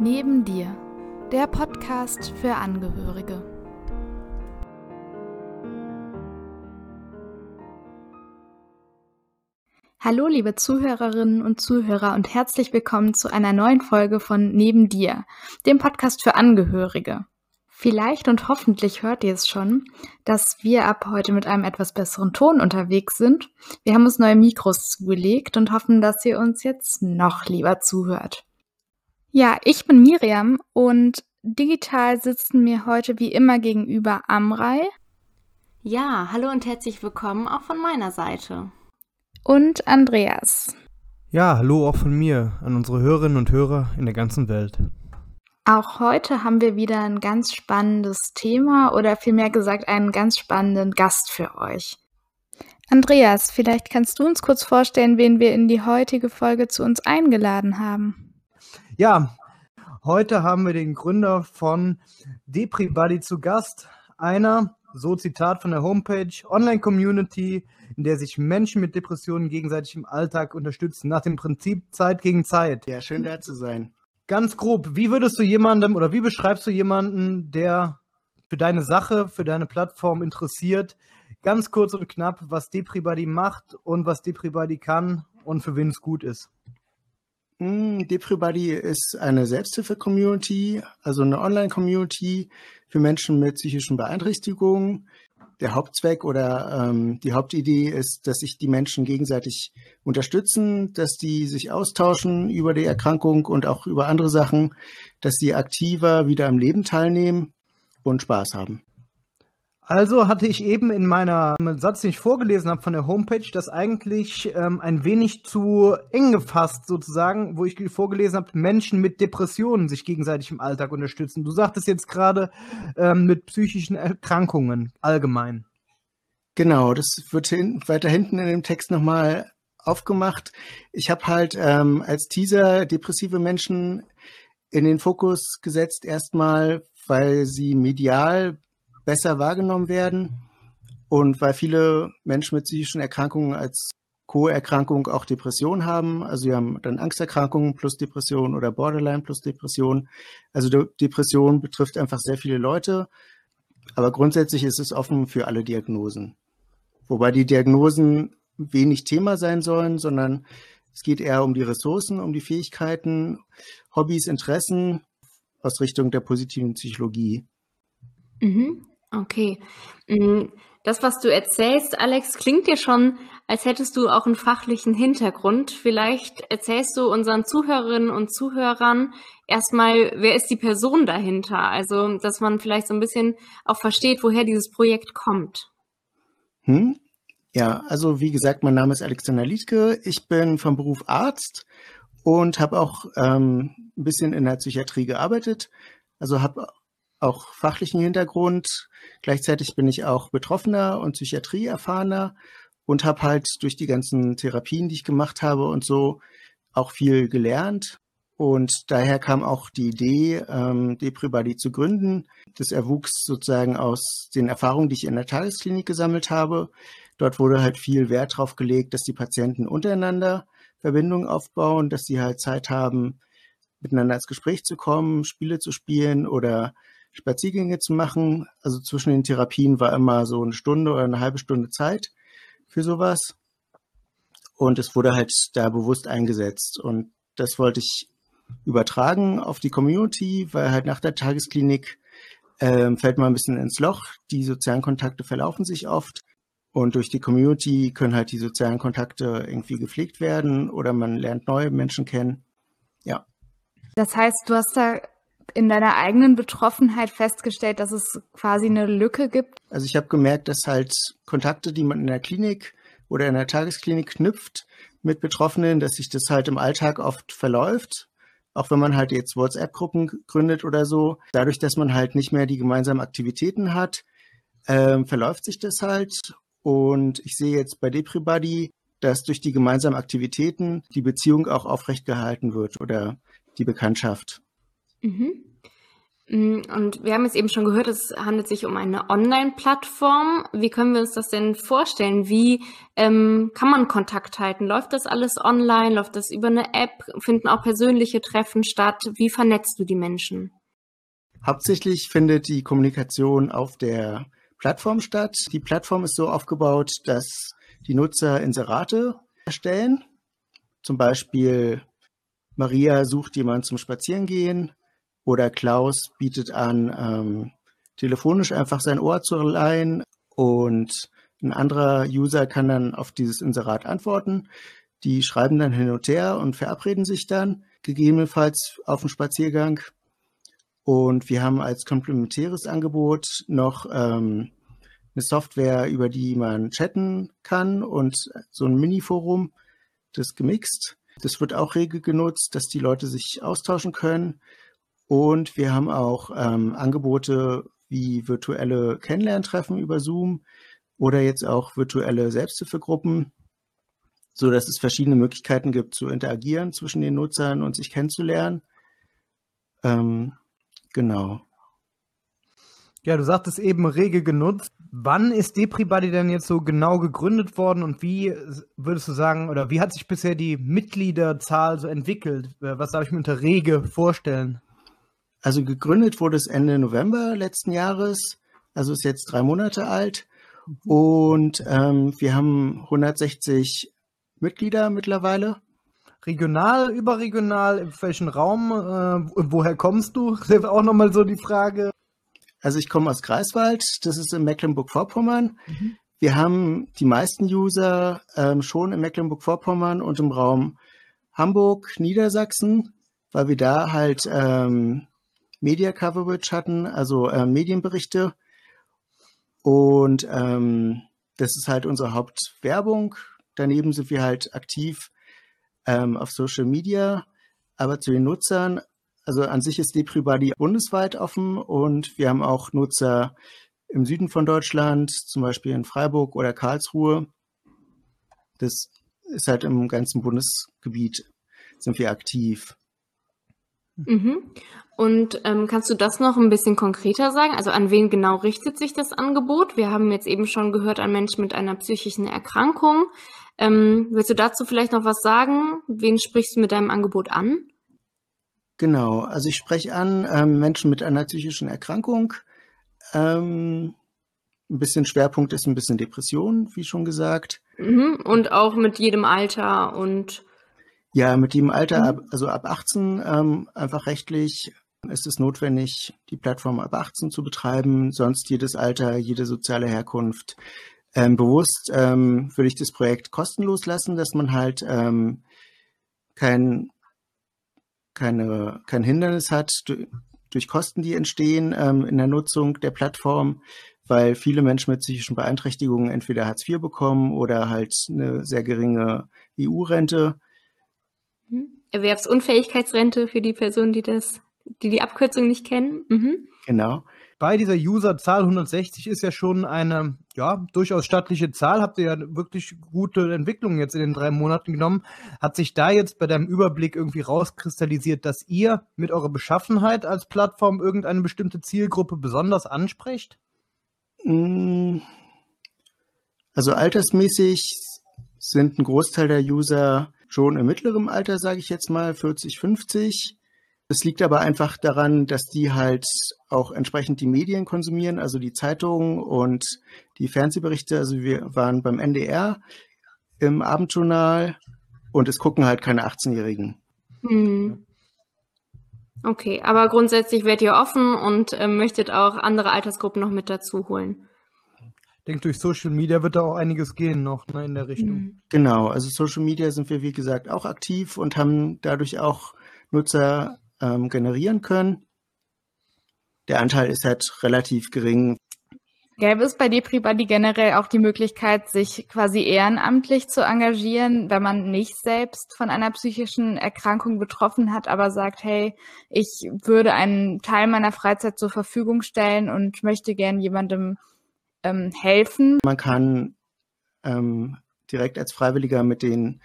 Neben dir, der Podcast für Angehörige. Hallo liebe Zuhörerinnen und Zuhörer und herzlich willkommen zu einer neuen Folge von Neben dir, dem Podcast für Angehörige. Vielleicht und hoffentlich hört ihr es schon, dass wir ab heute mit einem etwas besseren Ton unterwegs sind. Wir haben uns neue Mikros zugelegt und hoffen, dass ihr uns jetzt noch lieber zuhört. Ja, ich bin Miriam und digital sitzen mir heute wie immer gegenüber Amrei. Ja, hallo und herzlich willkommen auch von meiner Seite. Und Andreas. Ja, hallo auch von mir an unsere Hörerinnen und Hörer in der ganzen Welt. Auch heute haben wir wieder ein ganz spannendes Thema oder vielmehr gesagt einen ganz spannenden Gast für euch. Andreas, vielleicht kannst du uns kurz vorstellen, wen wir in die heutige Folge zu uns eingeladen haben. Ja, heute haben wir den Gründer von DepriBuddy zu Gast. Einer, so Zitat von der Homepage, Online-Community, in der sich Menschen mit Depressionen gegenseitig im Alltag unterstützen, nach dem Prinzip Zeit gegen Zeit. Ja, schön da zu sein. Ganz grob, wie würdest du jemandem oder wie beschreibst du jemanden, der für deine Sache, für deine Plattform interessiert, ganz kurz und knapp, was DepriBuddy macht und was DepriBuddy kann und für wen es gut ist? Hm, DepriBuddy ist eine Selbsthilfe-Community, also eine Online-Community für Menschen mit psychischen Beeinträchtigungen. Der Hauptzweck oder ähm, die Hauptidee ist, dass sich die Menschen gegenseitig unterstützen, dass die sich austauschen über die Erkrankung und auch über andere Sachen, dass sie aktiver wieder am Leben teilnehmen und Spaß haben. Also hatte ich eben in meiner Satz, den ich vorgelesen habe von der Homepage, das eigentlich ähm, ein wenig zu eng gefasst sozusagen, wo ich vorgelesen habe, Menschen mit Depressionen sich gegenseitig im Alltag unterstützen. Du sagtest jetzt gerade ähm, mit psychischen Erkrankungen allgemein. Genau, das wird hin, weiter hinten in dem Text nochmal aufgemacht. Ich habe halt ähm, als Teaser depressive Menschen in den Fokus gesetzt, erstmal, weil sie medial besser wahrgenommen werden und weil viele Menschen mit psychischen Erkrankungen als Co-Erkrankung auch Depression haben. Also sie haben dann Angsterkrankungen plus Depression oder Borderline plus Depression. Also De Depression betrifft einfach sehr viele Leute, aber grundsätzlich ist es offen für alle Diagnosen. Wobei die Diagnosen wenig Thema sein sollen, sondern es geht eher um die Ressourcen, um die Fähigkeiten, Hobbys, Interessen aus Richtung der positiven Psychologie. Mhm. Okay. Mm, das, was du erzählst, Alex, klingt dir schon, als hättest du auch einen fachlichen Hintergrund. Vielleicht erzählst du unseren Zuhörerinnen und Zuhörern erstmal, wer ist die Person dahinter? Also, dass man vielleicht so ein bisschen auch versteht, woher dieses Projekt kommt. Hm? Ja, also wie gesagt, mein Name ist Alexander Liedke. Ich bin vom Beruf Arzt und habe auch ähm, ein bisschen in der Psychiatrie gearbeitet. Also habe auch fachlichen Hintergrund. Gleichzeitig bin ich auch Betroffener und Psychiatrieerfahrener und habe halt durch die ganzen Therapien, die ich gemacht habe und so, auch viel gelernt. Und daher kam auch die Idee, ähm, Depribody zu gründen. Das erwuchs sozusagen aus den Erfahrungen, die ich in der Tagesklinik gesammelt habe. Dort wurde halt viel Wert darauf gelegt, dass die Patienten untereinander Verbindungen aufbauen, dass sie halt Zeit haben, miteinander ins Gespräch zu kommen, Spiele zu spielen oder Spaziergänge zu machen. Also zwischen den Therapien war immer so eine Stunde oder eine halbe Stunde Zeit für sowas. Und es wurde halt da bewusst eingesetzt. Und das wollte ich übertragen auf die Community, weil halt nach der Tagesklinik äh, fällt man ein bisschen ins Loch. Die sozialen Kontakte verlaufen sich oft. Und durch die Community können halt die sozialen Kontakte irgendwie gepflegt werden oder man lernt neue Menschen kennen. Ja. Das heißt, du hast da in deiner eigenen Betroffenheit festgestellt, dass es quasi eine Lücke gibt? Also ich habe gemerkt, dass halt Kontakte, die man in der Klinik oder in der Tagesklinik knüpft mit Betroffenen, dass sich das halt im Alltag oft verläuft. Auch wenn man halt jetzt WhatsApp-Gruppen gründet oder so. Dadurch, dass man halt nicht mehr die gemeinsamen Aktivitäten hat, ähm, verläuft sich das halt. Und ich sehe jetzt bei DepriBuddy, dass durch die gemeinsamen Aktivitäten die Beziehung auch aufrecht gehalten wird oder die Bekanntschaft. Mhm. Mm, und wir haben jetzt eben schon gehört, es handelt sich um eine Online-Plattform. Wie können wir uns das denn vorstellen? Wie ähm, kann man Kontakt halten? Läuft das alles online? Läuft das über eine App? Finden auch persönliche Treffen statt? Wie vernetzt du die Menschen? Hauptsächlich findet die Kommunikation auf der Plattform statt. Die Plattform ist so aufgebaut, dass die Nutzer Inserate erstellen. Zum Beispiel Maria sucht jemanden zum Spazierengehen oder Klaus bietet an, ähm, telefonisch einfach sein Ohr zu leihen und ein anderer User kann dann auf dieses Inserat antworten. Die schreiben dann hin und her und verabreden sich dann, gegebenenfalls auf dem Spaziergang. Und wir haben als komplementäres Angebot noch ähm, eine Software, über die man chatten kann und so ein Mini-Forum, das gemixt. Das wird auch rege genutzt, dass die Leute sich austauschen können. Und wir haben auch ähm, Angebote wie virtuelle Kennenlerntreffen über Zoom oder jetzt auch virtuelle Selbsthilfegruppen, so dass es verschiedene Möglichkeiten gibt zu interagieren zwischen den Nutzern und sich kennenzulernen. Ähm, genau. Ja, du sagtest eben rege genutzt. Wann ist DepriBuddy denn jetzt so genau gegründet worden und wie würdest du sagen, oder wie hat sich bisher die Mitgliederzahl so entwickelt? Äh, was darf ich mir unter rege vorstellen? Also gegründet wurde es Ende November letzten Jahres, also ist jetzt drei Monate alt. Und ähm, wir haben 160 Mitglieder mittlerweile. Regional, überregional, in welchem Raum, äh, woher kommst du? Das ist auch nochmal so die Frage. Also ich komme aus Greifswald, das ist in Mecklenburg-Vorpommern. Mhm. Wir haben die meisten User ähm, schon in Mecklenburg-Vorpommern und im Raum Hamburg, Niedersachsen, weil wir da halt ähm, Media Coverage hatten, also äh, Medienberichte. Und ähm, das ist halt unsere Hauptwerbung. Daneben sind wir halt aktiv ähm, auf Social Media. Aber zu den Nutzern, also an sich ist DepriBuddy bundesweit offen und wir haben auch Nutzer im Süden von Deutschland, zum Beispiel in Freiburg oder Karlsruhe. Das ist halt im ganzen Bundesgebiet sind wir aktiv. Mhm. Und ähm, kannst du das noch ein bisschen konkreter sagen? Also an wen genau richtet sich das Angebot? Wir haben jetzt eben schon gehört an Menschen mit einer psychischen Erkrankung. Ähm, willst du dazu vielleicht noch was sagen? Wen sprichst du mit deinem Angebot an? Genau, also ich spreche an ähm, Menschen mit einer psychischen Erkrankung. Ähm, ein bisschen Schwerpunkt ist ein bisschen Depression, wie schon gesagt. Mhm. Und auch mit jedem Alter und ja, mit jedem Alter, mhm. also ab 18, ähm, einfach rechtlich ist es notwendig, die Plattform ab 18 zu betreiben, sonst jedes Alter, jede soziale Herkunft. Ähm, bewusst ähm, würde ich das Projekt kostenlos lassen, dass man halt ähm, kein, keine, kein Hindernis hat durch, durch Kosten, die entstehen ähm, in der Nutzung der Plattform, weil viele Menschen mit psychischen Beeinträchtigungen entweder Hartz IV bekommen oder halt eine sehr geringe EU-Rente. Mhm. Erwerbsunfähigkeitsrente für die Personen, die das die die Abkürzung nicht kennen. Mhm. Genau. Bei dieser Userzahl 160 ist ja schon eine ja, durchaus stattliche Zahl. Habt ihr ja wirklich gute Entwicklungen jetzt in den drei Monaten genommen. Hat sich da jetzt bei deinem Überblick irgendwie rauskristallisiert, dass ihr mit eurer Beschaffenheit als Plattform irgendeine bestimmte Zielgruppe besonders ansprecht? Mm. Also altersmäßig sind ein Großteil der User schon im mittleren Alter, sage ich jetzt mal, 40, 50. Das liegt aber einfach daran, dass die halt auch entsprechend die Medien konsumieren, also die Zeitungen und die Fernsehberichte. Also wir waren beim NDR im Abendjournal und es gucken halt keine 18-Jährigen. Hm. Okay, aber grundsätzlich werdet ihr offen und äh, möchtet auch andere Altersgruppen noch mit dazu holen. Ich denke, durch Social Media wird da auch einiges gehen noch ne, in der Richtung. Hm. Genau, also Social Media sind wir, wie gesagt, auch aktiv und haben dadurch auch Nutzer ähm, generieren können. Der Anteil ist halt relativ gering. Gäbe es bei DepriBuddy generell auch die Möglichkeit, sich quasi ehrenamtlich zu engagieren, wenn man nicht selbst von einer psychischen Erkrankung betroffen hat, aber sagt, hey, ich würde einen Teil meiner Freizeit zur Verfügung stellen und möchte gern jemandem ähm, helfen? Man kann ähm, direkt als Freiwilliger mit den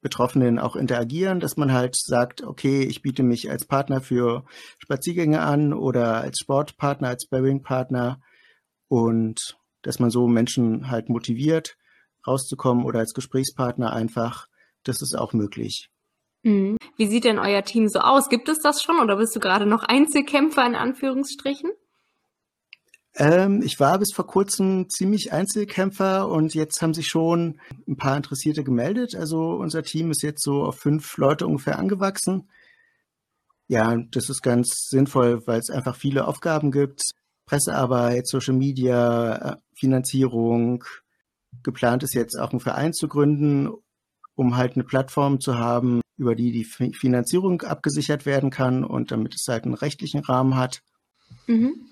Betroffenen auch interagieren, dass man halt sagt, okay, ich biete mich als Partner für Spaziergänge an oder als Sportpartner, als Sparring-Partner und dass man so Menschen halt motiviert, rauszukommen oder als Gesprächspartner einfach, das ist auch möglich. Mhm. Wie sieht denn euer Team so aus? Gibt es das schon oder bist du gerade noch Einzelkämpfer in Anführungsstrichen? Ähm, ich war bis vor kurzem ziemlich Einzelkämpfer und jetzt haben sich schon ein paar Interessierte gemeldet. Also unser Team ist jetzt so auf fünf Leute ungefähr angewachsen. Ja, das ist ganz sinnvoll, weil es einfach viele Aufgaben gibt. Pressearbeit, Social Media, äh, Finanzierung. Geplant ist jetzt auch einen Verein zu gründen, um halt eine Plattform zu haben, über die die Finanzierung abgesichert werden kann und damit es halt einen rechtlichen Rahmen hat. Mhm.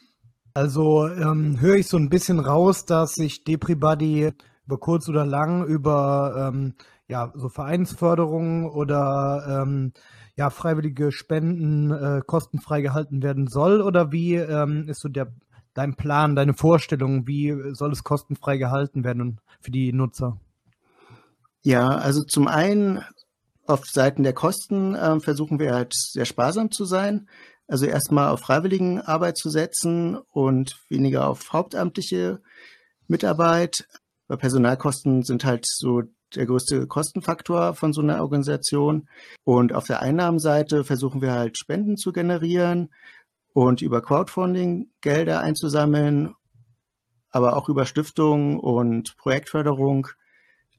Also ähm, höre ich so ein bisschen raus, dass sich DepriBuddy über kurz oder lang über ähm, ja, so Vereinsförderung oder ähm, ja, freiwillige Spenden äh, kostenfrei gehalten werden soll? Oder wie ähm, ist so der dein Plan, deine Vorstellung, wie soll es kostenfrei gehalten werden für die Nutzer? Ja, also zum einen auf Seiten der Kosten äh, versuchen wir halt sehr sparsam zu sein. Also erstmal auf freiwilligen Arbeit zu setzen und weniger auf hauptamtliche Mitarbeit. Weil Personalkosten sind halt so der größte Kostenfaktor von so einer Organisation. Und auf der Einnahmenseite versuchen wir halt Spenden zu generieren und über Crowdfunding Gelder einzusammeln, aber auch über Stiftungen und Projektförderung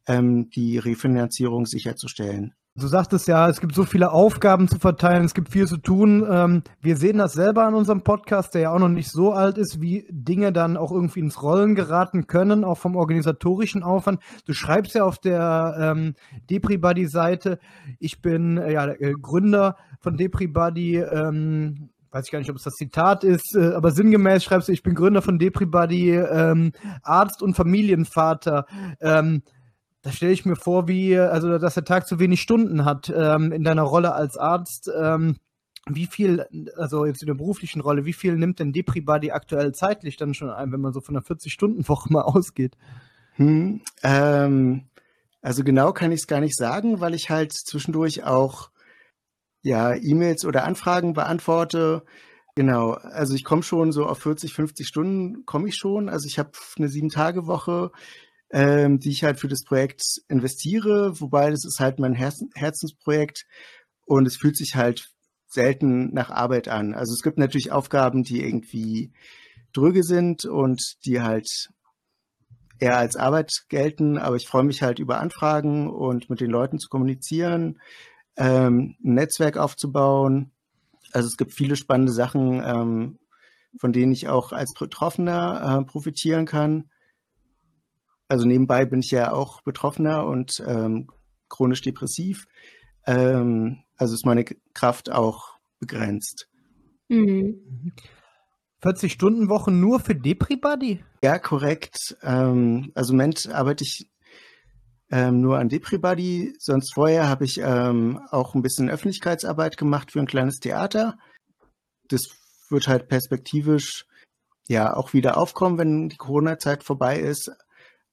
ähm, die Refinanzierung sicherzustellen. Du sagtest ja, es gibt so viele Aufgaben zu verteilen, es gibt viel zu tun. Ähm, wir sehen das selber an unserem Podcast, der ja auch noch nicht so alt ist, wie Dinge dann auch irgendwie ins Rollen geraten können, auch vom organisatorischen Aufwand. Du schreibst ja auf der ähm, DepriBuddy-Seite, ich bin äh, ja äh, Gründer von DepriBuddy, ähm, weiß ich gar nicht, ob es das Zitat ist, äh, aber sinngemäß schreibst du, ich bin Gründer von DepriBuddy, ähm, Arzt und Familienvater. Ähm, da stelle ich mir vor, wie, also dass der Tag zu wenig Stunden hat ähm, in deiner Rolle als Arzt. Ähm, wie viel, also jetzt in der beruflichen Rolle, wie viel nimmt denn DepriBuddy aktuell zeitlich dann schon ein, wenn man so von einer 40-Stunden-Woche mal ausgeht? Hm, ähm, also genau kann ich es gar nicht sagen, weil ich halt zwischendurch auch ja E-Mails oder Anfragen beantworte. Genau, also ich komme schon so auf 40, 50 Stunden komme ich schon. Also ich habe eine sieben-Tage-Woche ähm, die ich halt für das Projekt investiere, wobei das ist halt mein Herz Herzensprojekt und es fühlt sich halt selten nach Arbeit an. Also es gibt natürlich Aufgaben, die irgendwie drüge sind und die halt eher als Arbeit gelten, aber ich freue mich halt über Anfragen und mit den Leuten zu kommunizieren, ähm, ein Netzwerk aufzubauen. Also es gibt viele spannende Sachen, ähm, von denen ich auch als Betroffener äh, profitieren kann also nebenbei bin ich ja auch Betroffener und ähm, chronisch depressiv. Ähm, also ist meine Kraft auch begrenzt. Mhm. 40-Stunden-Wochen nur für Depri-Buddy? Ja, korrekt. Ähm, also im Moment arbeite ich ähm, nur an Depri-Buddy. Sonst vorher habe ich ähm, auch ein bisschen Öffentlichkeitsarbeit gemacht für ein kleines Theater. Das wird halt perspektivisch ja auch wieder aufkommen, wenn die Corona-Zeit vorbei ist.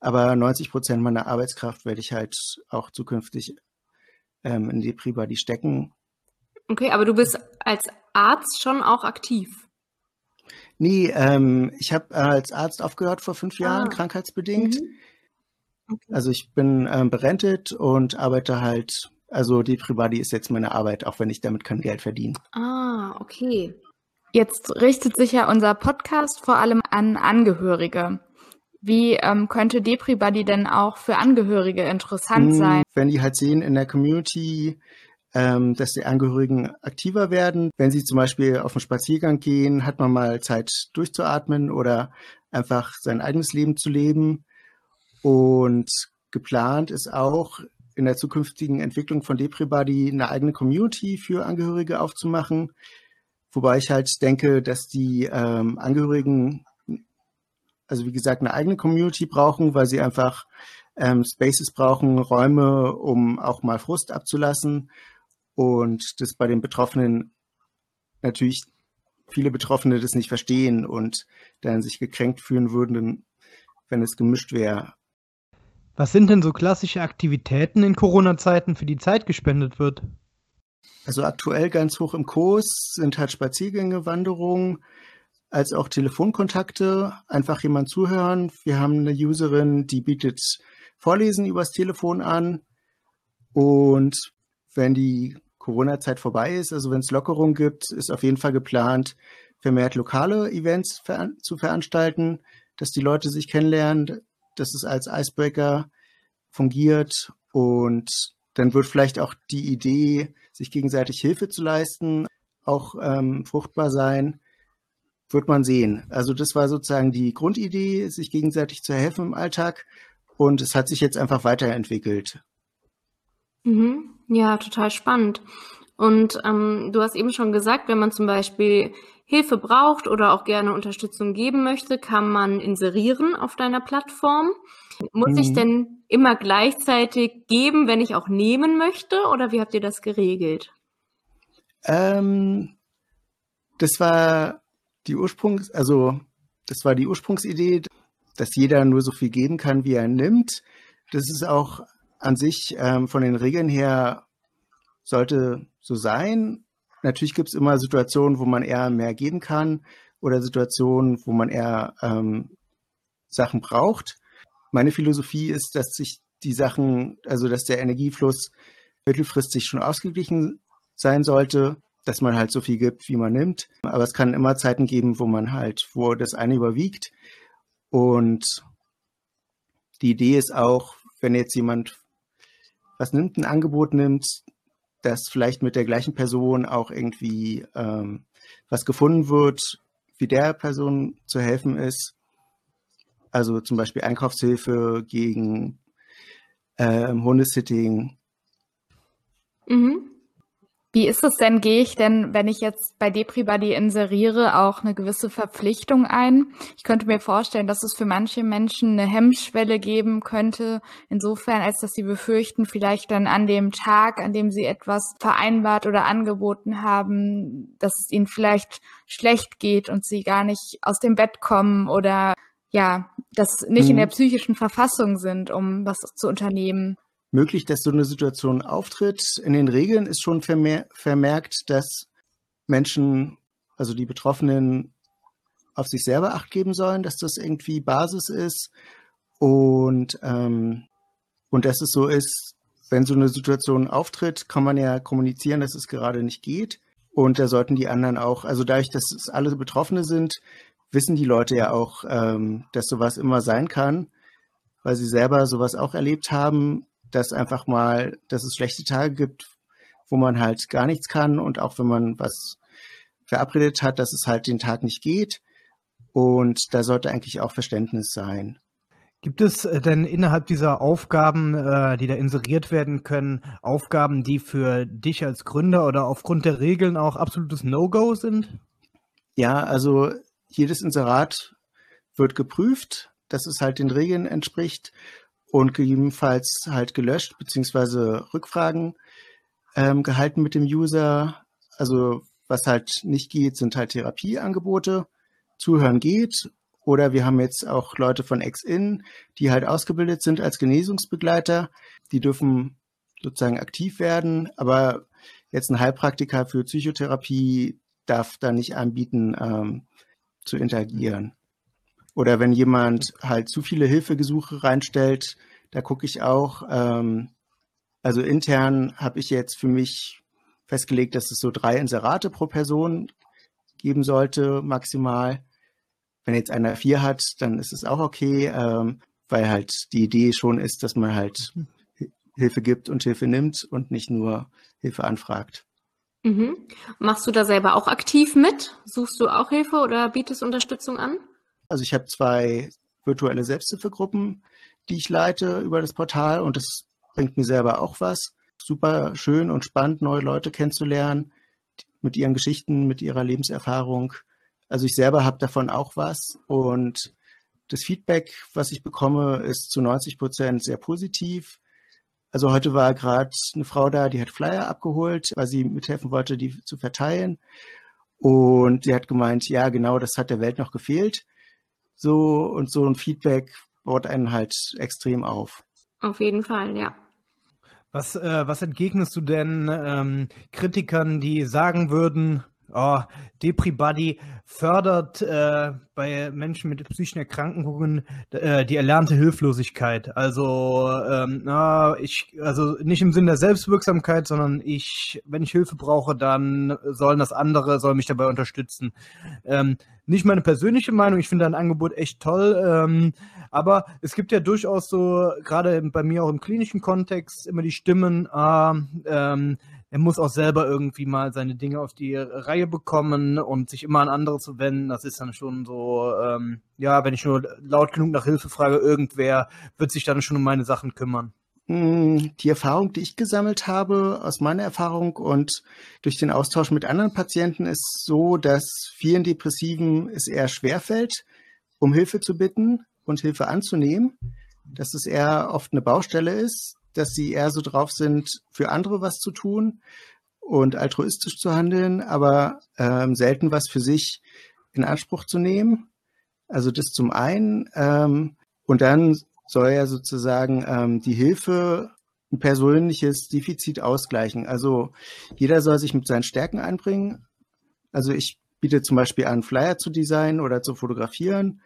Aber 90 Prozent meiner Arbeitskraft werde ich halt auch zukünftig ähm, in die Pribadi stecken. Okay, aber du bist als Arzt schon auch aktiv? Nee, ähm, ich habe als Arzt aufgehört vor fünf Jahren, ah. krankheitsbedingt. Mhm. Okay. Also ich bin ähm, berentet und arbeite halt, also die Pribadi ist jetzt meine Arbeit, auch wenn ich damit kein Geld verdiene. Ah, okay. Jetzt richtet sich ja unser Podcast vor allem an Angehörige. Wie ähm, könnte DepriBuddy denn auch für Angehörige interessant hm, sein? Wenn die halt sehen in der Community, ähm, dass die Angehörigen aktiver werden. Wenn sie zum Beispiel auf einen Spaziergang gehen, hat man mal Zeit durchzuatmen oder einfach sein eigenes Leben zu leben. Und geplant ist auch in der zukünftigen Entwicklung von DepriBuddy eine eigene Community für Angehörige aufzumachen. Wobei ich halt denke, dass die ähm, Angehörigen also wie gesagt, eine eigene Community brauchen, weil sie einfach ähm, Spaces brauchen, Räume, um auch mal Frust abzulassen. Und das bei den Betroffenen natürlich viele Betroffene das nicht verstehen und dann sich gekränkt fühlen würden, wenn es gemischt wäre. Was sind denn so klassische Aktivitäten in Corona-Zeiten, für die Zeit gespendet wird? Also aktuell ganz hoch im Kurs sind halt Spaziergänge, Wanderungen, als auch Telefonkontakte. Einfach jemand zuhören. Wir haben eine Userin, die bietet Vorlesen übers Telefon an. Und wenn die Corona-Zeit vorbei ist, also wenn es Lockerung gibt, ist auf jeden Fall geplant, vermehrt lokale Events ver zu veranstalten, dass die Leute sich kennenlernen, dass es als Icebreaker fungiert und dann wird vielleicht auch die Idee, sich gegenseitig Hilfe zu leisten, auch ähm, fruchtbar sein. Wird man sehen. Also das war sozusagen die Grundidee, sich gegenseitig zu helfen im Alltag. Und es hat sich jetzt einfach weiterentwickelt. Mhm. Ja, total spannend. Und ähm, du hast eben schon gesagt, wenn man zum Beispiel Hilfe braucht oder auch gerne Unterstützung geben möchte, kann man inserieren auf deiner Plattform. Muss mhm. ich denn immer gleichzeitig geben, wenn ich auch nehmen möchte? Oder wie habt ihr das geregelt? Ähm, das war die Ursprungs, also das war die Ursprungsidee, dass jeder nur so viel geben kann, wie er nimmt. Das ist auch an sich ähm, von den Regeln her sollte so sein. Natürlich gibt es immer Situationen, wo man eher mehr geben kann oder Situationen, wo man eher ähm, Sachen braucht. Meine Philosophie ist, dass sich die Sachen, also dass der Energiefluss mittelfristig schon ausgeglichen sein sollte, dass man halt so viel gibt, wie man nimmt. Aber es kann immer Zeiten geben, wo man halt, wo das eine überwiegt. Und die Idee ist auch, wenn jetzt jemand was nimmt, ein Angebot nimmt, dass vielleicht mit der gleichen Person auch irgendwie ähm, was gefunden wird, wie der Person zu helfen ist. Also zum Beispiel Einkaufshilfe gegen ähm, Hundesitting. Mhm. Wie ist es denn, gehe ich denn, wenn ich jetzt bei DepriBuddy inseriere, auch eine gewisse Verpflichtung ein? Ich könnte mir vorstellen, dass es für manche Menschen eine Hemmschwelle geben könnte, insofern, als dass sie befürchten, vielleicht dann an dem Tag, an dem sie etwas vereinbart oder angeboten haben, dass es ihnen vielleicht schlecht geht und sie gar nicht aus dem Bett kommen oder ja, das nicht mhm. in der psychischen Verfassung sind, um was zu unternehmen möglich, dass so eine Situation auftritt. In den Regeln ist schon vermer vermerkt, dass Menschen, also die Betroffenen, auf sich selber Acht geben sollen, dass das irgendwie Basis ist und, ähm, und dass es so ist, wenn so eine Situation auftritt, kann man ja kommunizieren, dass es gerade nicht geht. Und da sollten die anderen auch, also dadurch, dass es alle Betroffene sind, wissen die Leute ja auch, ähm, dass sowas immer sein kann, weil sie selber sowas auch erlebt haben dass einfach mal, dass es schlechte Tage gibt, wo man halt gar nichts kann und auch wenn man was verabredet hat, dass es halt den Tag nicht geht. Und da sollte eigentlich auch Verständnis sein. Gibt es äh, denn innerhalb dieser Aufgaben, äh, die da inseriert werden können, Aufgaben, die für dich als Gründer oder aufgrund der Regeln auch absolutes No-Go sind? Ja, also jedes Inserat wird geprüft, dass es halt den Regeln entspricht und gegebenenfalls halt gelöscht beziehungsweise Rückfragen ähm, gehalten mit dem User. Also was halt nicht geht, sind halt Therapieangebote. Zuhören geht. Oder wir haben jetzt auch Leute von Ex-In, die halt ausgebildet sind als Genesungsbegleiter. Die dürfen sozusagen aktiv werden, aber jetzt ein Heilpraktiker für Psychotherapie darf da nicht anbieten, ähm, zu interagieren. Oder wenn jemand halt zu viele Hilfegesuche reinstellt, da gucke ich auch, ähm, also intern habe ich jetzt für mich festgelegt, dass es so drei Inserate pro Person geben sollte, maximal. Wenn jetzt einer vier hat, dann ist es auch okay, ähm, weil halt die Idee schon ist, dass man halt Hilfe gibt und Hilfe nimmt und nicht nur Hilfe anfragt. Mhm. Machst du da selber auch aktiv mit? Suchst du auch Hilfe oder bietest Unterstützung an? Also ich habe zwei virtuelle Selbsthilfegruppen, die ich leite über das Portal und das bringt mir selber auch was. Super schön und spannend, neue Leute kennenzulernen mit ihren Geschichten, mit ihrer Lebenserfahrung. Also ich selber habe davon auch was und das Feedback, was ich bekomme, ist zu 90 Prozent sehr positiv. Also heute war gerade eine Frau da, die hat Flyer abgeholt, weil sie mithelfen wollte, die zu verteilen. Und sie hat gemeint, ja, genau, das hat der Welt noch gefehlt. So und so ein Feedback baut einen halt extrem auf. Auf jeden Fall, ja. Was, äh, was entgegnest du denn ähm, Kritikern, die sagen würden, oh, Depri-Buddy fördert äh, bei Menschen mit psychischen Erkrankungen äh, die erlernte Hilflosigkeit. Also, ähm, na, ich, also nicht im Sinne der Selbstwirksamkeit, sondern ich, wenn ich Hilfe brauche, dann sollen das andere, sollen mich dabei unterstützen. Ähm, nicht meine persönliche Meinung, ich finde dein Angebot echt toll, ähm, aber es gibt ja durchaus so, gerade bei mir auch im klinischen Kontext, immer die Stimmen, ah, ähm, er muss auch selber irgendwie mal seine Dinge auf die Reihe bekommen und sich immer an andere zu wenden. Das ist dann schon so, ähm, ja, wenn ich nur laut genug nach Hilfe frage, irgendwer wird sich dann schon um meine Sachen kümmern. Hm, die Erfahrung, die ich gesammelt habe, aus meiner Erfahrung und durch den Austausch mit anderen Patienten, ist so, dass vielen Depressiven es eher schwerfällt, um Hilfe zu bitten und Hilfe anzunehmen, dass es eher oft eine Baustelle ist, dass sie eher so drauf sind, für andere was zu tun und altruistisch zu handeln, aber ähm, selten was für sich in Anspruch zu nehmen. Also das zum einen. Ähm, und dann soll ja sozusagen ähm, die Hilfe ein persönliches Defizit ausgleichen. Also jeder soll sich mit seinen Stärken einbringen. Also ich biete zum Beispiel an, Flyer zu designen oder zu fotografieren.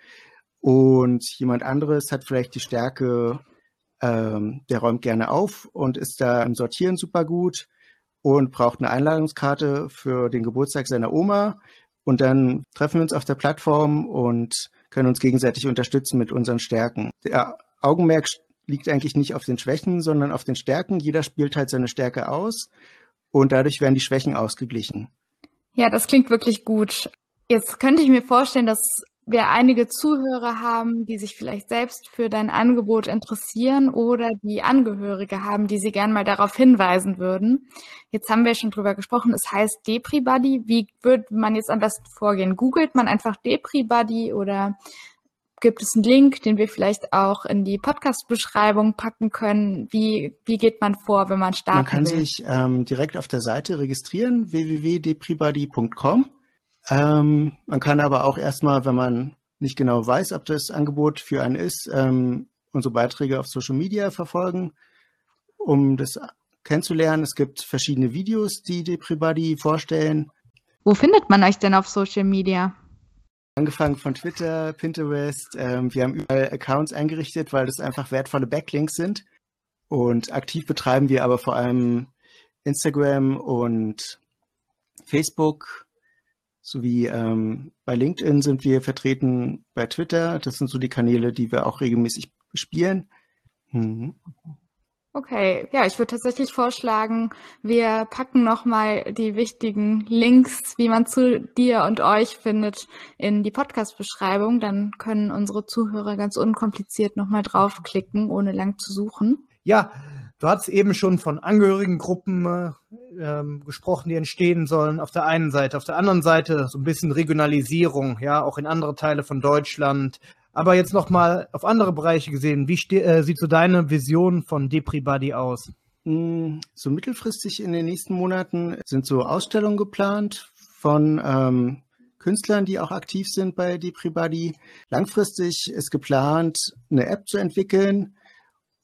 Und jemand anderes hat vielleicht die Stärke, ähm, der räumt gerne auf und ist da im Sortieren super gut und braucht eine Einladungskarte für den Geburtstag seiner Oma. Und dann treffen wir uns auf der Plattform und können uns gegenseitig unterstützen mit unseren Stärken. Der Augenmerk liegt eigentlich nicht auf den Schwächen, sondern auf den Stärken. Jeder spielt halt seine Stärke aus und dadurch werden die Schwächen ausgeglichen. Ja, das klingt wirklich gut. Jetzt könnte ich mir vorstellen, dass wir einige Zuhörer haben, die sich vielleicht selbst für dein Angebot interessieren oder die Angehörige haben, die sie gern mal darauf hinweisen würden. Jetzt haben wir schon drüber gesprochen, es heißt DepriBuddy. Wie würde man jetzt am besten vorgehen? Googelt man einfach DepriBuddy oder gibt es einen Link, den wir vielleicht auch in die Podcast-Beschreibung packen können? Wie, wie geht man vor, wenn man starten Man kann will? sich ähm, direkt auf der Seite registrieren, www.depribuddy.com. Ähm, man kann aber auch erstmal, wenn man nicht genau weiß, ob das Angebot für einen ist, ähm, unsere Beiträge auf Social Media verfolgen, um das kennenzulernen. Es gibt verschiedene Videos, die DepriBuddy vorstellen. Wo findet man euch denn auf Social Media? Angefangen von Twitter, Pinterest. Ähm, wir haben überall Accounts eingerichtet, weil das einfach wertvolle Backlinks sind. Und aktiv betreiben wir aber vor allem Instagram und Facebook sowie ähm, bei LinkedIn sind wir vertreten, bei Twitter. Das sind so die Kanäle, die wir auch regelmäßig bespielen. Mhm. Okay, ja, ich würde tatsächlich vorschlagen, wir packen nochmal die wichtigen Links, wie man zu dir und euch findet, in die Podcast-Beschreibung. Dann können unsere Zuhörer ganz unkompliziert nochmal draufklicken, ohne lang zu suchen. Ja, du hast eben schon von Angehörigengruppen äh, ähm, gesprochen, die entstehen sollen. Auf der einen Seite, auf der anderen Seite so ein bisschen Regionalisierung, ja, auch in andere Teile von Deutschland. Aber jetzt nochmal auf andere Bereiche gesehen, wie äh, sieht so deine Vision von DepriBuddy aus? Hm, so mittelfristig in den nächsten Monaten sind so Ausstellungen geplant von ähm, Künstlern, die auch aktiv sind bei DepriBuddy. Langfristig ist geplant, eine App zu entwickeln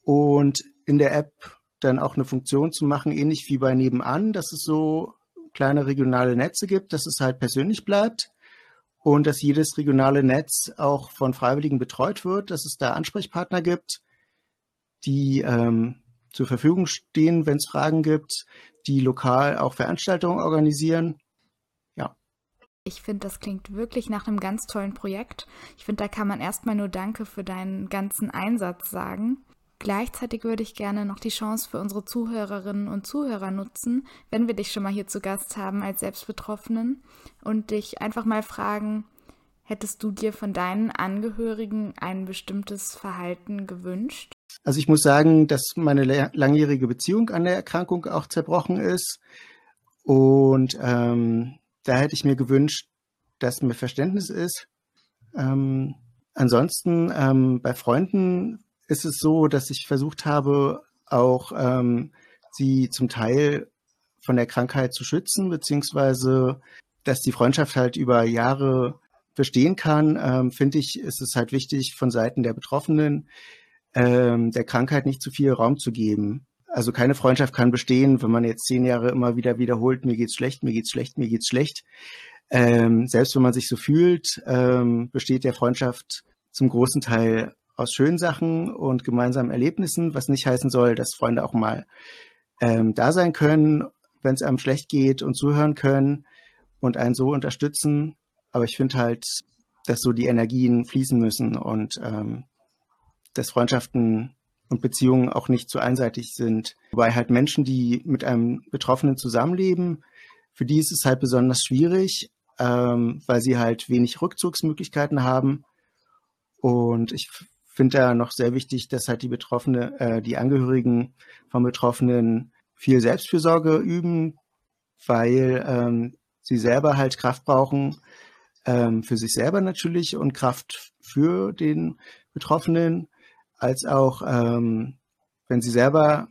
und in der App dann auch eine Funktion zu machen, ähnlich wie bei Nebenan, dass es so kleine regionale Netze gibt, dass es halt persönlich bleibt und dass jedes regionale Netz auch von Freiwilligen betreut wird, dass es da Ansprechpartner gibt, die ähm, zur Verfügung stehen, wenn es Fragen gibt, die lokal auch Veranstaltungen organisieren. Ja. Ich finde, das klingt wirklich nach einem ganz tollen Projekt. Ich finde, da kann man erstmal nur Danke für deinen ganzen Einsatz sagen. Gleichzeitig würde ich gerne noch die Chance für unsere Zuhörerinnen und Zuhörer nutzen, wenn wir dich schon mal hier zu Gast haben als Selbstbetroffenen und dich einfach mal fragen, hättest du dir von deinen Angehörigen ein bestimmtes Verhalten gewünscht? Also ich muss sagen, dass meine langjährige Beziehung an der Erkrankung auch zerbrochen ist und ähm, da hätte ich mir gewünscht, dass mir Verständnis ist. Ähm, ansonsten ähm, bei Freunden ist es so, dass ich versucht habe, auch ähm, sie zum Teil von der Krankheit zu schützen, beziehungsweise dass die Freundschaft halt über Jahre bestehen kann, ähm, finde ich, ist es halt wichtig von Seiten der Betroffenen, ähm, der Krankheit nicht zu viel Raum zu geben. Also keine Freundschaft kann bestehen, wenn man jetzt zehn Jahre immer wieder wiederholt, mir geht's schlecht, mir geht's schlecht, mir geht's schlecht. Ähm, selbst wenn man sich so fühlt, ähm, besteht der Freundschaft zum großen Teil aus schönen Sachen und gemeinsamen Erlebnissen, was nicht heißen soll, dass Freunde auch mal ähm, da sein können, wenn es einem schlecht geht und zuhören können und einen so unterstützen. Aber ich finde halt, dass so die Energien fließen müssen und ähm, dass Freundschaften und Beziehungen auch nicht zu einseitig sind. Wobei halt Menschen, die mit einem Betroffenen zusammenleben, für die ist es halt besonders schwierig, ähm, weil sie halt wenig Rückzugsmöglichkeiten haben. Und ich finde da noch sehr wichtig, dass halt die Betroffene, äh, die Angehörigen von Betroffenen viel Selbstfürsorge üben, weil ähm, sie selber halt Kraft brauchen, ähm, für sich selber natürlich und Kraft für den Betroffenen, als auch ähm, wenn sie selber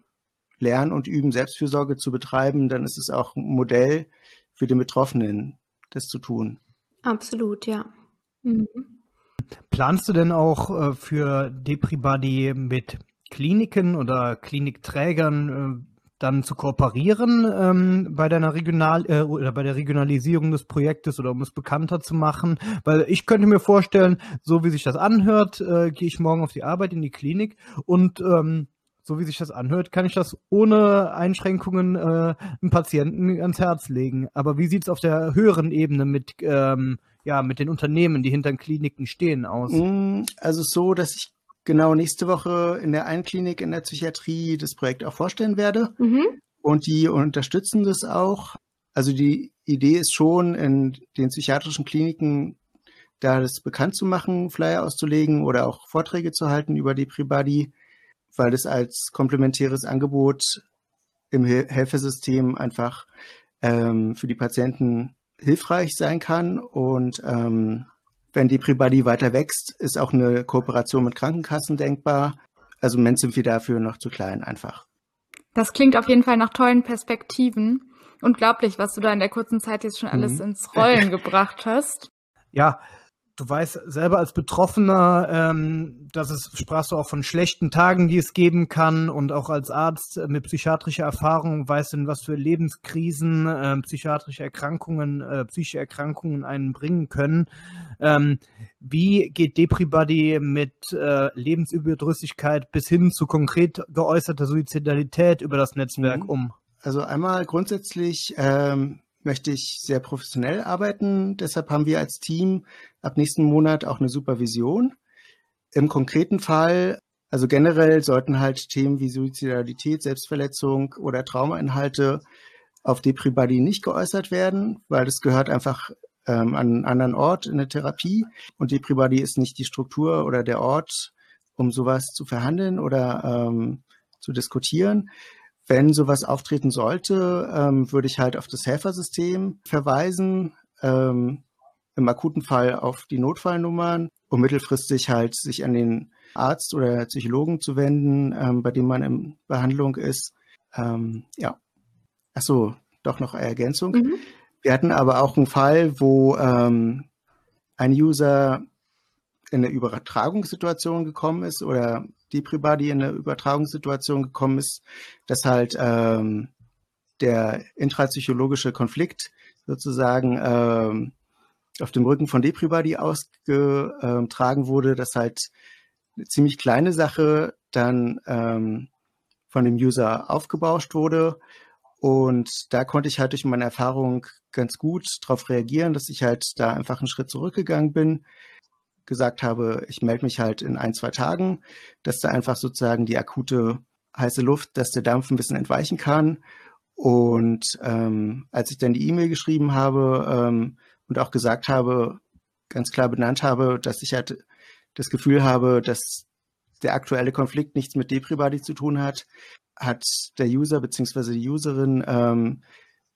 lernen und üben, Selbstfürsorge zu betreiben, dann ist es auch ein Modell für den Betroffenen, das zu tun. Absolut, ja. Mhm. Planst du denn auch äh, für DepriBuddy mit Kliniken oder Klinikträgern äh, dann zu kooperieren ähm, bei deiner Regional äh, oder bei der Regionalisierung des Projektes oder um es bekannter zu machen? Weil ich könnte mir vorstellen, so wie sich das anhört, gehe ich morgen auf die Arbeit in die Klinik und ähm, so wie sich das anhört, kann ich das ohne Einschränkungen äh, einem Patienten ans Herz legen. Aber wie sieht es auf der höheren Ebene mit, ähm, ja, mit den Unternehmen, die hinter den Kliniken stehen, aus? Mm, also so, dass ich genau nächste Woche in der einen Klinik in der Psychiatrie das Projekt auch vorstellen werde. Mhm. Und die unterstützen das auch. Also die Idee ist schon, in den psychiatrischen Kliniken da das bekannt zu machen, Flyer auszulegen oder auch Vorträge zu halten über die Pribadi weil es als komplementäres Angebot im Helfersystem einfach ähm, für die Patienten hilfreich sein kann. Und ähm, wenn die Pribadi weiter wächst, ist auch eine Kooperation mit Krankenkassen denkbar. Also im Moment sind wir dafür noch zu klein einfach. Das klingt auf jeden Fall nach tollen Perspektiven. Unglaublich, was du da in der kurzen Zeit jetzt schon alles mhm. ins Rollen gebracht hast. Ja, du weißt selber als Betroffener, ähm, dass es, sprachst du auch von schlechten Tagen, die es geben kann und auch als Arzt mit psychiatrischer Erfahrung weißt du, was für Lebenskrisen, äh, psychiatrische Erkrankungen, äh, psychische Erkrankungen einen bringen können. Ähm, wie geht Depribody mit äh, Lebensüberdrüssigkeit bis hin zu konkret geäußerter Suizidalität über das Netzwerk mhm. um? Also einmal grundsätzlich ähm, möchte ich sehr professionell arbeiten. Deshalb haben wir als Team ab nächsten Monat auch eine Supervision. Im konkreten Fall, also generell sollten halt Themen wie Suizidalität, Selbstverletzung oder Traumainhalte auf Depribody nicht geäußert werden, weil das gehört einfach ähm, an einen anderen Ort in der Therapie und Depribody ist nicht die Struktur oder der Ort, um sowas zu verhandeln oder ähm, zu diskutieren. Wenn sowas auftreten sollte, ähm, würde ich halt auf das Helfersystem verweisen, ähm, im akuten Fall auf die Notfallnummern, um mittelfristig halt sich an den Arzt oder Psychologen zu wenden, ähm, bei dem man in Behandlung ist. Ähm, ja. Ach so, doch noch eine Ergänzung. Mhm. Wir hatten aber auch einen Fall, wo ähm, ein User in eine Übertragungssituation gekommen ist oder die Pribadi in eine Übertragungssituation gekommen ist, dass halt ähm, der intrapsychologische Konflikt sozusagen ähm, auf dem Rücken von Depribadi ausgetragen wurde, dass halt eine ziemlich kleine Sache dann ähm, von dem User aufgebauscht wurde. Und da konnte ich halt durch meine Erfahrung ganz gut darauf reagieren, dass ich halt da einfach einen Schritt zurückgegangen bin, gesagt habe, ich melde mich halt in ein, zwei Tagen, dass da einfach sozusagen die akute heiße Luft, dass der Dampf ein bisschen entweichen kann. Und ähm, als ich dann die E-Mail geschrieben habe ähm, und auch gesagt habe, ganz klar benannt habe, dass ich halt das Gefühl habe, dass der aktuelle Konflikt nichts mit Depribody zu tun hat, hat der User bzw. die Userin ähm,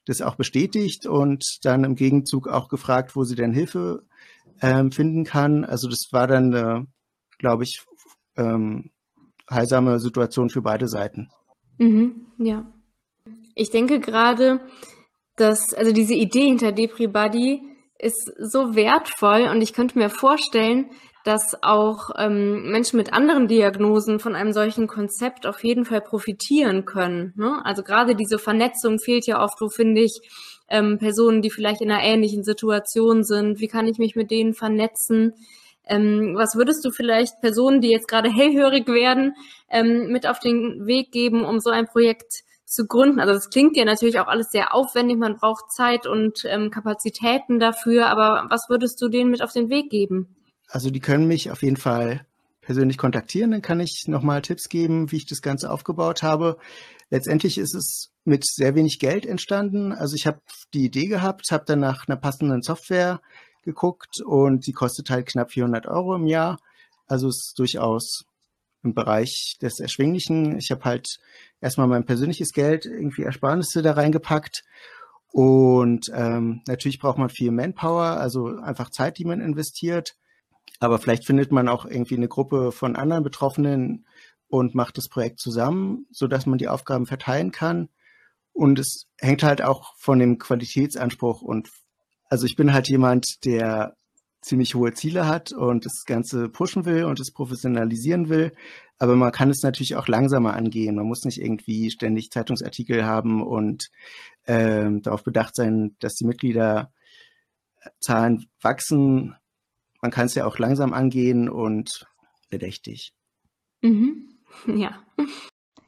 das auch bestätigt und dann im Gegenzug auch gefragt, wo sie denn Hilfe ähm, finden kann. Also das war dann, äh, glaube ich, ähm, heilsame Situation für beide Seiten. Mhm, ja. Ich denke gerade, dass, also diese Idee hinter Depri Buddy ist so wertvoll und ich könnte mir vorstellen, dass auch ähm, Menschen mit anderen Diagnosen von einem solchen Konzept auf jeden Fall profitieren können. Ne? Also gerade diese Vernetzung fehlt ja oft, wo finde ich ähm, Personen, die vielleicht in einer ähnlichen Situation sind. Wie kann ich mich mit denen vernetzen? Ähm, was würdest du vielleicht Personen, die jetzt gerade hellhörig werden, ähm, mit auf den Weg geben, um so ein Projekt zu gründen? Also das klingt ja natürlich auch alles sehr aufwendig, man braucht Zeit und ähm, Kapazitäten dafür, aber was würdest du denen mit auf den Weg geben? Also die können mich auf jeden Fall persönlich kontaktieren, dann kann ich nochmal Tipps geben, wie ich das Ganze aufgebaut habe. Letztendlich ist es mit sehr wenig Geld entstanden. Also ich habe die Idee gehabt, habe dann nach einer passenden Software geguckt und die kostet halt knapp 400 Euro im Jahr. Also ist durchaus im Bereich des Erschwinglichen. Ich habe halt erstmal mein persönliches Geld, irgendwie Ersparnisse da reingepackt. Und ähm, natürlich braucht man viel Manpower, also einfach Zeit, die man investiert. Aber vielleicht findet man auch irgendwie eine Gruppe von anderen Betroffenen und macht das Projekt zusammen, so dass man die Aufgaben verteilen kann. Und es hängt halt auch von dem Qualitätsanspruch und also ich bin halt jemand, der ziemlich hohe Ziele hat und das Ganze pushen will und es professionalisieren will. Aber man kann es natürlich auch langsamer angehen. Man muss nicht irgendwie ständig Zeitungsartikel haben und ähm, darauf bedacht sein, dass die Mitgliederzahlen wachsen. Man kann es ja auch langsam angehen und bedächtig. Mhm. Ja.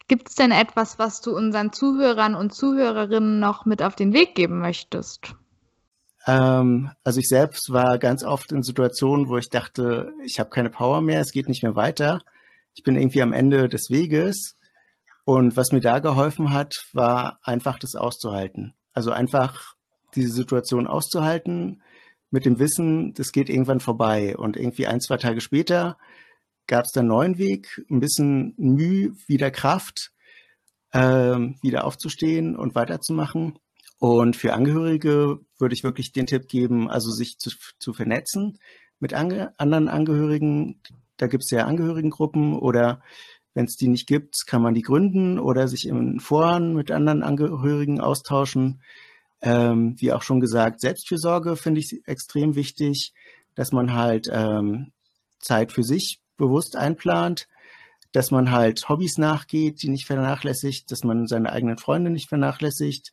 Gibt es denn etwas, was du unseren Zuhörern und Zuhörerinnen noch mit auf den Weg geben möchtest? Ähm, also ich selbst war ganz oft in Situationen, wo ich dachte, ich habe keine Power mehr, es geht nicht mehr weiter. Ich bin irgendwie am Ende des Weges. Und was mir da geholfen hat, war einfach das auszuhalten. Also einfach diese Situation auszuhalten mit dem Wissen, das geht irgendwann vorbei. Und irgendwie ein, zwei Tage später gab es dann einen neuen Weg, ein bisschen Mühe, wieder Kraft, ähm, wieder aufzustehen und weiterzumachen. Und für Angehörige würde ich wirklich den Tipp geben, also sich zu, zu vernetzen mit ange anderen Angehörigen. Da gibt es ja Angehörigengruppen oder wenn es die nicht gibt, kann man die gründen oder sich in Foren mit anderen Angehörigen austauschen. Ähm, wie auch schon gesagt, Selbstfürsorge finde ich extrem wichtig, dass man halt ähm, Zeit für sich bewusst einplant, dass man halt Hobbys nachgeht, die nicht vernachlässigt, dass man seine eigenen Freunde nicht vernachlässigt,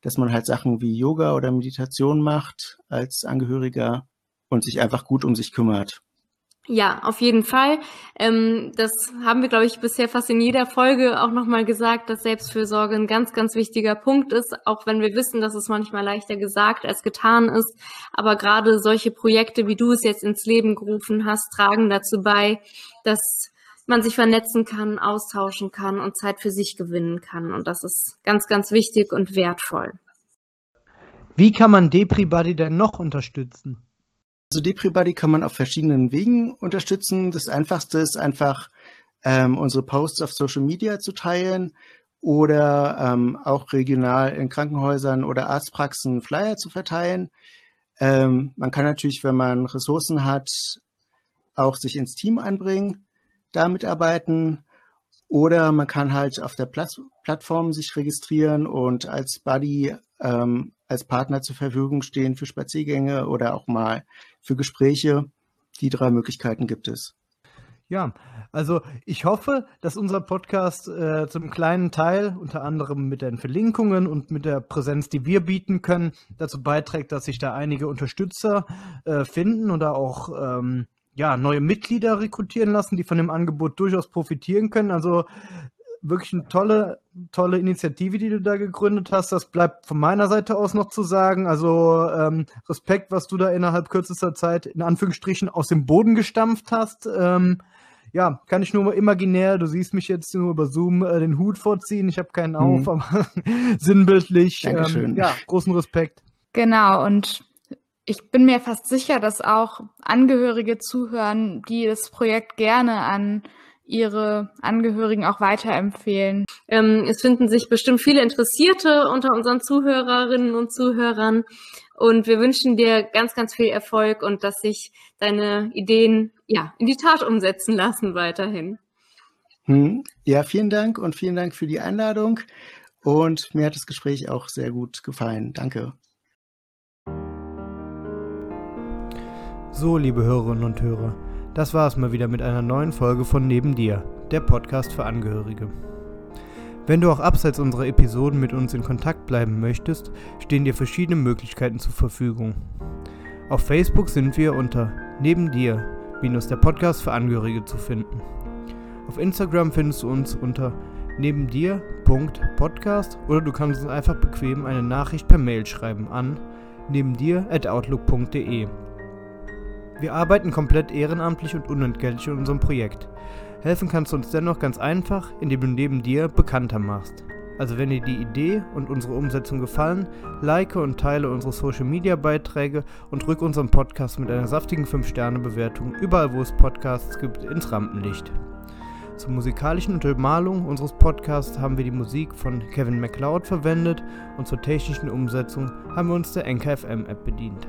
dass man halt Sachen wie Yoga oder Meditation macht als Angehöriger und sich einfach gut um sich kümmert. Ja, auf jeden Fall. Ähm, das haben wir, glaube ich, bisher fast in jeder Folge auch nochmal gesagt, dass Selbstfürsorge ein ganz, ganz wichtiger Punkt ist, auch wenn wir wissen, dass es manchmal leichter gesagt als getan ist. Aber gerade solche Projekte, wie du es jetzt ins Leben gerufen hast, tragen dazu bei, dass man sich vernetzen kann, austauschen kann und Zeit für sich gewinnen kann. Und das ist ganz, ganz wichtig und wertvoll. Wie kann man DepriBuddy denn noch unterstützen? Also DepriBuddy kann man auf verschiedenen Wegen unterstützen. Das einfachste ist einfach, ähm, unsere Posts auf Social Media zu teilen oder ähm, auch regional in Krankenhäusern oder Arztpraxen Flyer zu verteilen. Ähm, man kann natürlich, wenn man Ressourcen hat, auch sich ins Team einbringen da mitarbeiten. Oder man kann halt auf der Plat Plattform sich registrieren und als Buddy ähm, als Partner zur Verfügung stehen für Spaziergänge oder auch mal für Gespräche. Die drei Möglichkeiten gibt es. Ja, also ich hoffe, dass unser Podcast äh, zum kleinen Teil, unter anderem mit den Verlinkungen und mit der Präsenz, die wir bieten können, dazu beiträgt, dass sich da einige Unterstützer äh, finden oder auch ähm, ja, neue Mitglieder rekrutieren lassen, die von dem Angebot durchaus profitieren können. Also wirklich eine tolle, tolle Initiative, die du da gegründet hast. Das bleibt von meiner Seite aus noch zu sagen. Also ähm, Respekt, was du da innerhalb kürzester Zeit in Anführungsstrichen aus dem Boden gestampft hast. Ähm, ja, kann ich nur imaginär, du siehst mich jetzt nur über Zoom äh, den Hut vorziehen. Ich habe keinen auf, mhm. aber sinnbildlich. Ähm, ja, großen Respekt. Genau, und ich bin mir fast sicher, dass auch Angehörige zuhören, die das Projekt gerne an ihre Angehörigen auch weiterempfehlen. Ähm, es finden sich bestimmt viele Interessierte unter unseren Zuhörerinnen und Zuhörern. Und wir wünschen dir ganz, ganz viel Erfolg und dass sich deine Ideen ja in die Tat umsetzen lassen weiterhin. Hm. Ja, vielen Dank und vielen Dank für die Einladung. Und mir hat das Gespräch auch sehr gut gefallen. Danke. So, liebe Hörerinnen und Hörer, Das war es mal wieder mit einer neuen Folge von Neben dir, der Podcast für Angehörige. Wenn du auch abseits unserer Episoden mit uns in Kontakt bleiben möchtest, stehen dir verschiedene Möglichkeiten zur Verfügung. Auf Facebook sind wir unter Neben dir, minus der Podcast für Angehörige zu finden. Auf Instagram findest du uns unter neben dir.podcast oder du kannst uns einfach bequem eine Nachricht per Mail schreiben an neben dir at outlook.de. Wir arbeiten komplett ehrenamtlich und unentgeltlich in unserem Projekt. Helfen kannst du uns dennoch ganz einfach, indem du neben dir bekannter machst. Also wenn dir die Idee und unsere Umsetzung gefallen, like und teile unsere Social Media Beiträge und rück unseren Podcast mit einer saftigen 5-Sterne-Bewertung überall wo es Podcasts gibt ins Rampenlicht. Zur musikalischen Untermalung unseres Podcasts haben wir die Musik von Kevin MacLeod verwendet und zur technischen Umsetzung haben wir uns der NKFM App bedient.